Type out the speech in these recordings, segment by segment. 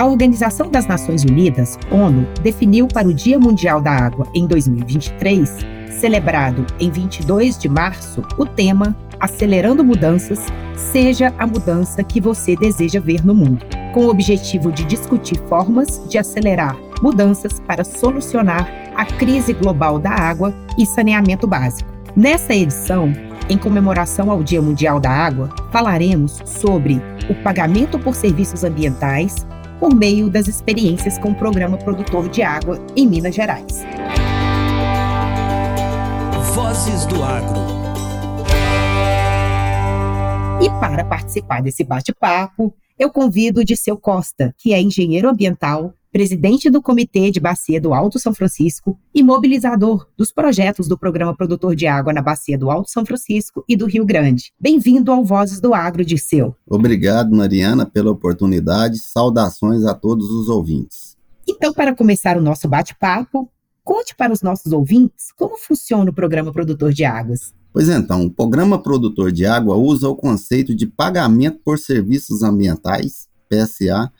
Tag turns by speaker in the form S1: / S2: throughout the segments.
S1: A Organização das Nações Unidas, ONU, definiu para o Dia Mundial da Água em 2023, celebrado em 22 de março, o tema Acelerando Mudanças, seja a mudança que você deseja ver no mundo, com o objetivo de discutir formas de acelerar mudanças para solucionar a crise global da água e saneamento básico. Nessa edição, em comemoração ao Dia Mundial da Água, falaremos sobre o pagamento por serviços ambientais por meio das experiências com o Programa Produtor de Água em Minas Gerais.
S2: Vozes do Agro.
S1: E para participar desse bate-papo, eu convido o Disseu Costa, que é engenheiro ambiental, presidente do Comitê de Bacia do Alto São Francisco e mobilizador dos projetos do Programa Produtor de Água na Bacia do Alto São Francisco e do Rio Grande. Bem-vindo ao Vozes do Agro, Disseu.
S3: Obrigado, Mariana, pela oportunidade. Saudações a todos os ouvintes.
S1: Então, para começar o nosso bate-papo, conte para os nossos ouvintes como funciona o Programa Produtor de Águas.
S3: Pois então, o Programa Produtor de Água usa o conceito de pagamento por serviços ambientais, PSA,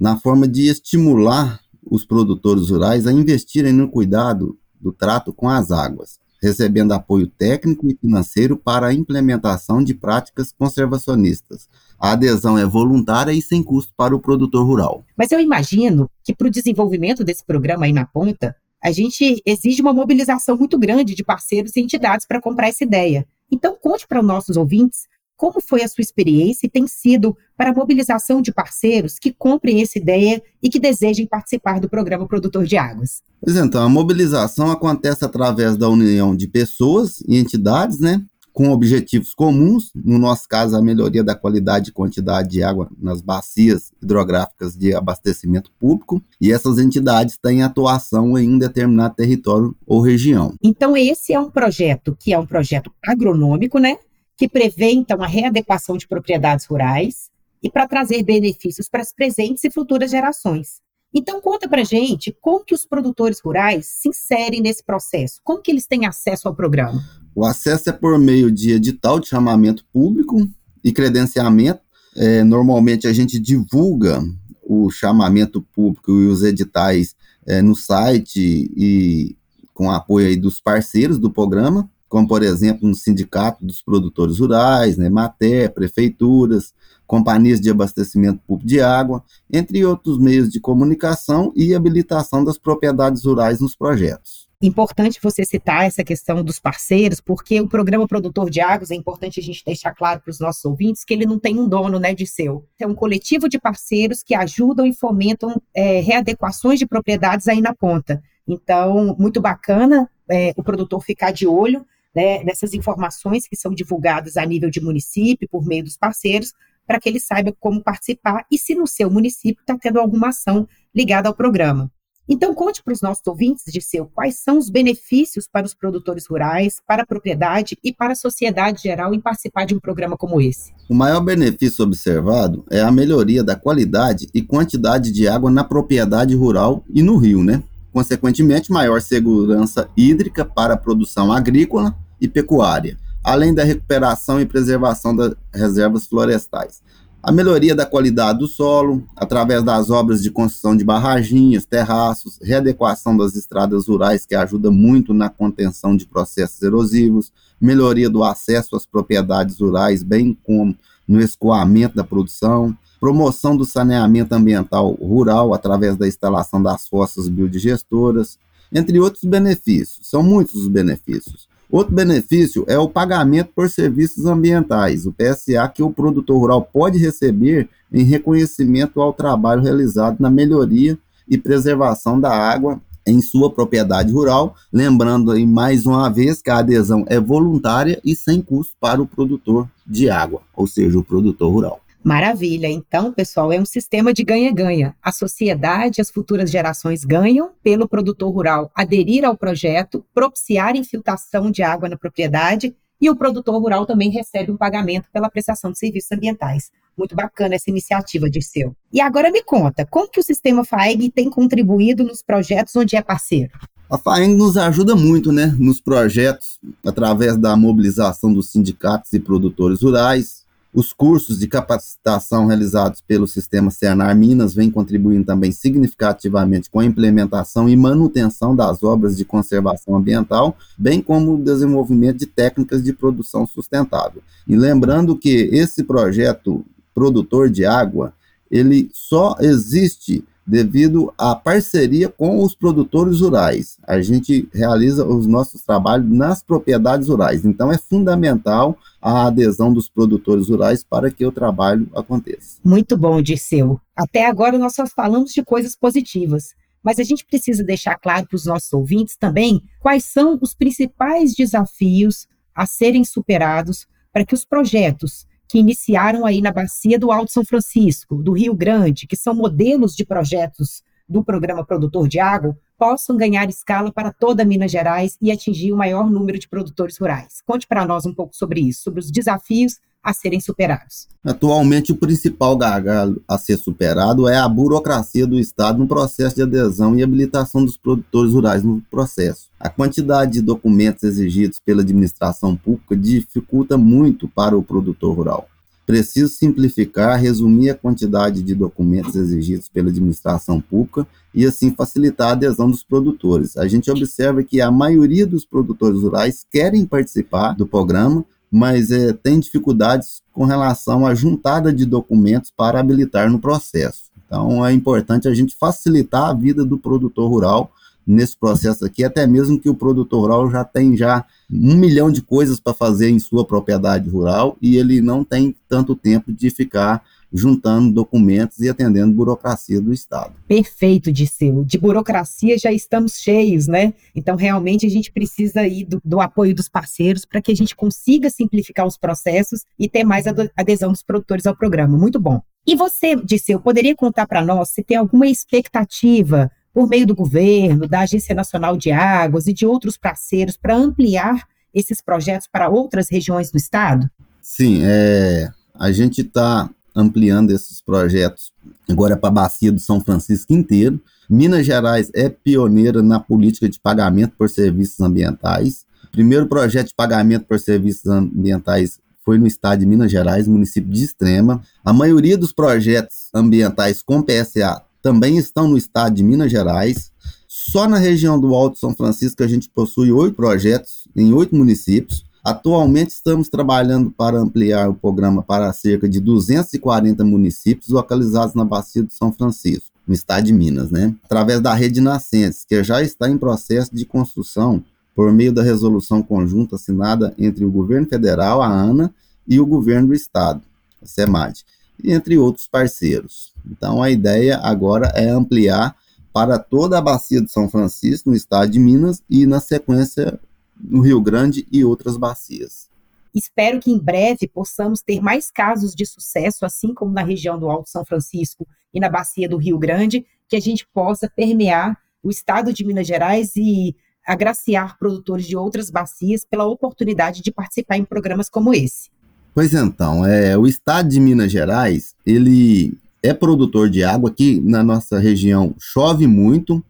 S3: na forma de estimular os produtores rurais a investirem no cuidado do trato com as águas, recebendo apoio técnico e financeiro para a implementação de práticas conservacionistas. A adesão é voluntária e sem custo para o produtor rural.
S1: Mas eu imagino que para o desenvolvimento desse programa aí na ponta, a gente exige uma mobilização muito grande de parceiros e entidades para comprar essa ideia. Então, conte para os nossos ouvintes como foi a sua experiência e tem sido para a mobilização de parceiros que comprem essa ideia e que desejem participar do programa Produtor de Águas?
S3: Pois então, a mobilização acontece através da união de pessoas e entidades, né? Com objetivos comuns, no nosso caso, a melhoria da qualidade e quantidade de água nas bacias hidrográficas de abastecimento público, e essas entidades têm atuação em um determinado território ou região.
S1: Então, esse é um projeto que é um projeto agronômico, né? Que prevê, então, a readequação de propriedades rurais e para trazer benefícios para as presentes e futuras gerações. Então, conta para gente como que os produtores rurais se inserem nesse processo, como que eles têm acesso ao programa?
S3: O acesso é por meio de edital de chamamento público e credenciamento. É, normalmente a gente divulga o chamamento público e os editais é, no site e com apoio aí dos parceiros do programa como por exemplo um sindicato dos produtores rurais, né, Mater, prefeituras, companhias de abastecimento público de água, entre outros meios de comunicação e habilitação das propriedades rurais nos projetos.
S1: Importante você citar essa questão dos parceiros, porque o programa Produtor de Águas é importante a gente deixar claro para os nossos ouvintes que ele não tem um dono, né, de seu. É um coletivo de parceiros que ajudam e fomentam é, readequações de propriedades aí na ponta. Então, muito bacana é, o produtor ficar de olho né, nessas informações que são divulgadas a nível de município, por meio dos parceiros, para que ele saiba como participar e se no seu município está tendo alguma ação ligada ao programa. Então, conte para os nossos ouvintes, Disseu, quais são os benefícios para os produtores rurais, para a propriedade e para a sociedade geral em participar de um programa como esse.
S3: O maior benefício observado é a melhoria da qualidade e quantidade de água na propriedade rural e no rio, né? Consequentemente, maior segurança hídrica para a produção agrícola e pecuária, além da recuperação e preservação das reservas florestais. A melhoria da qualidade do solo, através das obras de construção de barraginhas, terraços, readequação das estradas rurais, que ajuda muito na contenção de processos erosivos, melhoria do acesso às propriedades rurais, bem como no escoamento da produção, promoção do saneamento ambiental rural através da instalação das fossas biodigestoras, entre outros benefícios. São muitos os benefícios. Outro benefício é o pagamento por serviços ambientais, o PSA, que o produtor rural pode receber em reconhecimento ao trabalho realizado na melhoria e preservação da água em sua propriedade rural, lembrando aí mais uma vez que a adesão é voluntária e sem custo para o produtor de água, ou seja, o produtor rural.
S1: Maravilha. Então, pessoal, é um sistema de ganha-ganha. A sociedade as futuras gerações ganham pelo produtor rural aderir ao projeto, propiciar infiltração de água na propriedade e o produtor rural também recebe um pagamento pela prestação de serviços ambientais. Muito bacana essa iniciativa, Dirceu. E agora me conta, como que o sistema FAEG tem contribuído nos projetos onde é parceiro?
S3: A FAEG nos ajuda muito né, nos projetos, através da mobilização dos sindicatos e produtores rurais, Os cursos de capacitação realizados pelo sistema Cernar Minas vêm contribuindo também significativamente com a implementação e manutenção das obras de conservação ambiental, bem como o desenvolvimento de técnicas de produção sustentável. E lembrando que esse projeto produtor de água, ele só existe devido à parceria com os produtores rurais. A gente realiza os nossos trabalhos nas propriedades rurais, então é fundamental a adesão dos produtores rurais para que o trabalho aconteça.
S1: Muito bom, Dirceu. Até agora nós só falamos de coisas positivas, mas a gente precisa deixar claro para os nossos ouvintes também quais são os principais desafios a serem superados para que os projetos que iniciaram aí na bacia do Alto São Francisco, do Rio Grande, que são modelos de projetos do programa Produtor de Água, possam ganhar escala para toda Minas Gerais e atingir o maior número de produtores rurais. Conte para nós um pouco sobre isso, sobre os desafios a serem superados.
S3: Atualmente, o principal gargalo a ser superado é a burocracia do Estado no processo de adesão e habilitação dos produtores rurais no processo. A quantidade de documentos exigidos pela administração pública dificulta muito para o produtor rural. Preciso simplificar, resumir a quantidade de documentos exigidos pela administração pública e assim facilitar a adesão dos produtores. A gente observa que a maioria dos produtores rurais querem participar do programa, mas é, tem dificuldades com relação à juntada de documentos para habilitar no processo. Então é importante a gente facilitar a vida do produtor rural nesse processo aqui, até mesmo que o produtor rural já tem já um milhão de coisas para fazer em sua propriedade rural e ele não tem tanto tempo de ficar juntando documentos e atendendo burocracia do Estado.
S1: Perfeito, Disseu. De burocracia já estamos cheios, né? Então, realmente, a gente precisa aí do, do apoio dos parceiros para que a gente consiga simplificar os processos e ter mais adesão dos produtores ao programa. Muito bom. E você, Disseu, poderia contar para nós se tem alguma expectativa por meio do governo, da Agência Nacional de Águas e de outros parceiros para ampliar esses projetos para outras regiões do estado?
S3: Sim, é, a gente está ampliando esses projetos agora para a bacia do São Francisco inteiro. Minas Gerais é pioneira na política de pagamento por serviços ambientais. O primeiro projeto de pagamento por serviços ambientais foi no estado de Minas Gerais, município de Extrema. A maioria dos projetos ambientais com PSA também estão no estado de Minas Gerais. Só na região do Alto São Francisco a gente possui oito projetos em oito municípios. Atualmente estamos trabalhando para ampliar o programa para cerca de 240 municípios localizados na Bacia do São Francisco, no estado de Minas, né? Através da rede Nascentes, que já está em processo de construção por meio da resolução conjunta assinada entre o governo federal, a ANA, e o governo do estado, a SEMAD, entre outros parceiros. Então a ideia agora é ampliar para toda a bacia de São Francisco, no estado de Minas, e na sequência no Rio Grande e outras bacias.
S1: Espero que em breve possamos ter mais casos de sucesso, assim como na região do Alto São Francisco e na bacia do Rio Grande, que a gente possa permear o estado de Minas Gerais e agraciar produtores de outras bacias pela oportunidade de participar em programas como esse.
S3: Pois então, é, o estado de Minas Gerais, ele é produtor de água, aqui na nossa região chove muito,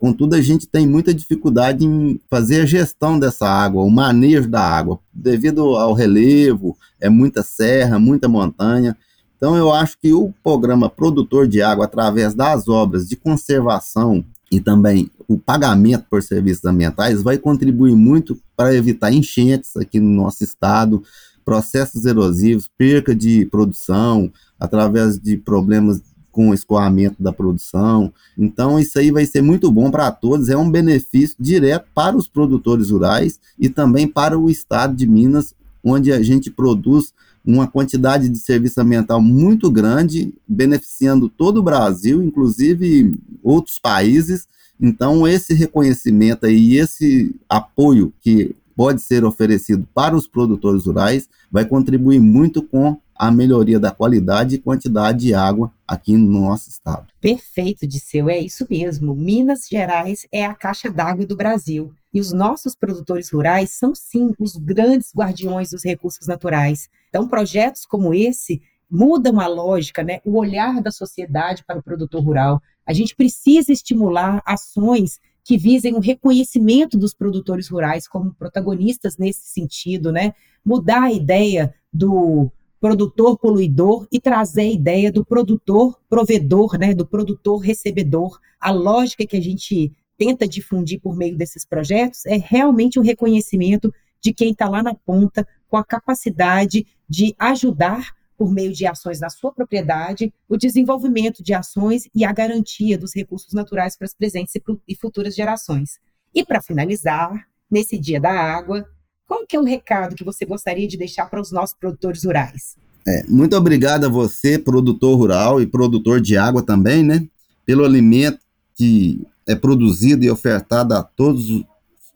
S3: Contudo, a gente tem muita dificuldade em fazer a gestão dessa água, o manejo da água, devido ao relevo, é muita serra, muita montanha. Então, eu acho que o programa Produtor de Água, através das obras de conservação e também o pagamento por serviços ambientais, vai contribuir muito para evitar enchentes aqui no nosso estado, processos erosivos, perca de produção, através de problemas com o escoamento da produção. Então, isso aí vai ser muito bom para todos, é um benefício direto para os produtores rurais e também para o estado de Minas, onde a gente produz uma quantidade de serviço ambiental muito grande, beneficiando todo o Brasil, inclusive outros países. Então, esse reconhecimento e esse apoio que pode ser oferecido para os produtores rurais vai contribuir muito com a melhoria da qualidade e quantidade de água aqui no nosso estado.
S1: Perfeito, Disseu, é isso mesmo. Minas Gerais é a caixa d'água do Brasil. E os nossos produtores rurais são, sim, os grandes guardiões dos recursos naturais. Então, projetos como esse mudam a lógica, né? o olhar da sociedade para o produtor rural. A gente precisa estimular ações que visem o reconhecimento dos produtores rurais como protagonistas nesse sentido, né? Mudar a ideia do produtor poluidor e trazer a ideia do produtor provedor, né, do produtor recebedor. A lógica que a gente tenta difundir por meio desses projetos é realmente o um reconhecimento de quem está lá na ponta com a capacidade de ajudar por meio de ações na sua propriedade, o desenvolvimento de ações e a garantia dos recursos naturais para as presentes e futuras gerações. E para finalizar, nesse Dia da Água, qual que é o recado que você gostaria de deixar para os nossos produtores rurais?
S3: É, muito obrigado a você, produtor rural e produtor de água também, né? Pelo alimento que é produzido e ofertado a todos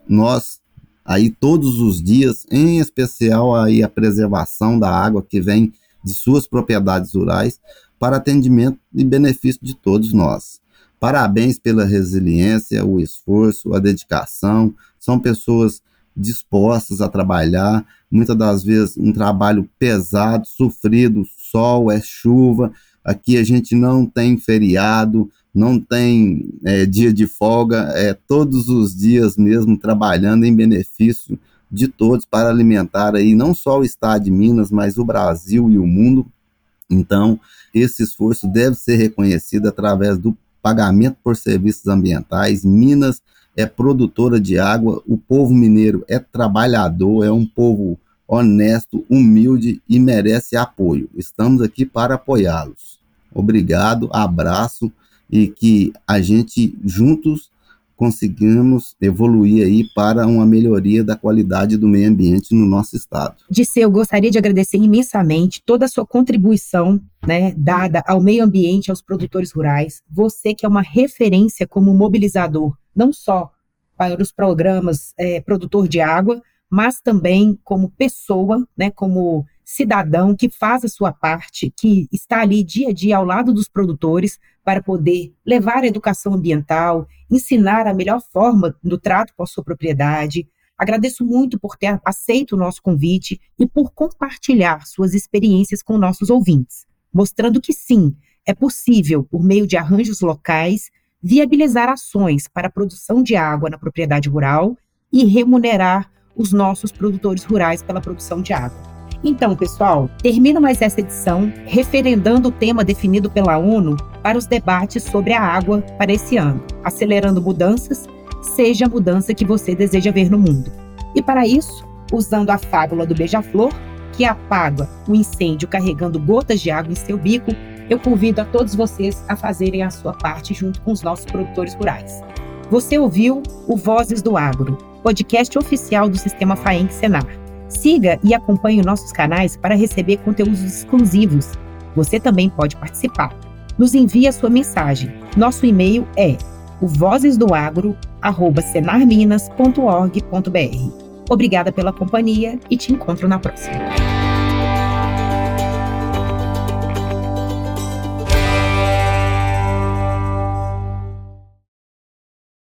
S3: nós aí todos os dias, em especial aí a preservação da água que vem de suas propriedades rurais para atendimento e benefício de todos nós. Parabéns pela resiliência, o esforço, a dedicação. São pessoas dispostas a trabalhar, muitas das vezes um trabalho pesado, sofrido, sol, é chuva. Aqui a gente não tem feriado, não tem é, dia de folga, é todos os dias mesmo trabalhando em benefício de todos para alimentar aí não só o estado de Minas, mas o Brasil e o mundo. Então, esse esforço deve ser reconhecido através do pagamento por serviços ambientais. Minas é produtora de água, o povo mineiro é trabalhador, é um povo honesto, humilde e merece apoio. Estamos aqui para apoiá-los. Obrigado, abraço e que a gente juntos conseguimos evoluir aí para uma melhoria da qualidade do meio ambiente no nosso estado.
S1: Disse, eu gostaria de agradecer imensamente toda a sua contribuição, né, dada ao meio ambiente, aos produtores rurais. Você que é uma referência como mobilizador, não só para os programas é, produtor de água, mas também como pessoa, né, como cidadão que faz a sua parte, que está ali dia a dia ao lado dos produtores para poder levar a educação ambiental, ensinar a melhor forma do trato com a sua propriedade. Agradeço muito por ter aceito o nosso convite e por compartilhar suas experiências com nossos ouvintes, mostrando que sim, é possível, por meio de arranjos locais, viabilizar ações para a produção de água na propriedade rural e remunerar os nossos produtores rurais pela produção de água. Então, pessoal, termino mais essa edição referendando o tema definido pela ONU para os debates sobre a água para esse ano, acelerando mudanças, seja a mudança que você deseja ver no mundo. E para isso, usando a fábula do beija-flor, que apaga o incêndio carregando gotas de água em seu bico, eu convido a todos vocês a fazerem a sua parte junto com os nossos produtores rurais. Você ouviu o Vozes do Agro, podcast oficial do Sistema FAENC Senar. Siga e acompanhe nossos canais para receber conteúdos exclusivos. Você também pode participar. Nos envie a sua mensagem. Nosso e-mail é o vozesdoagro@senarminas.org.br. Obrigada pela companhia e te encontro na próxima.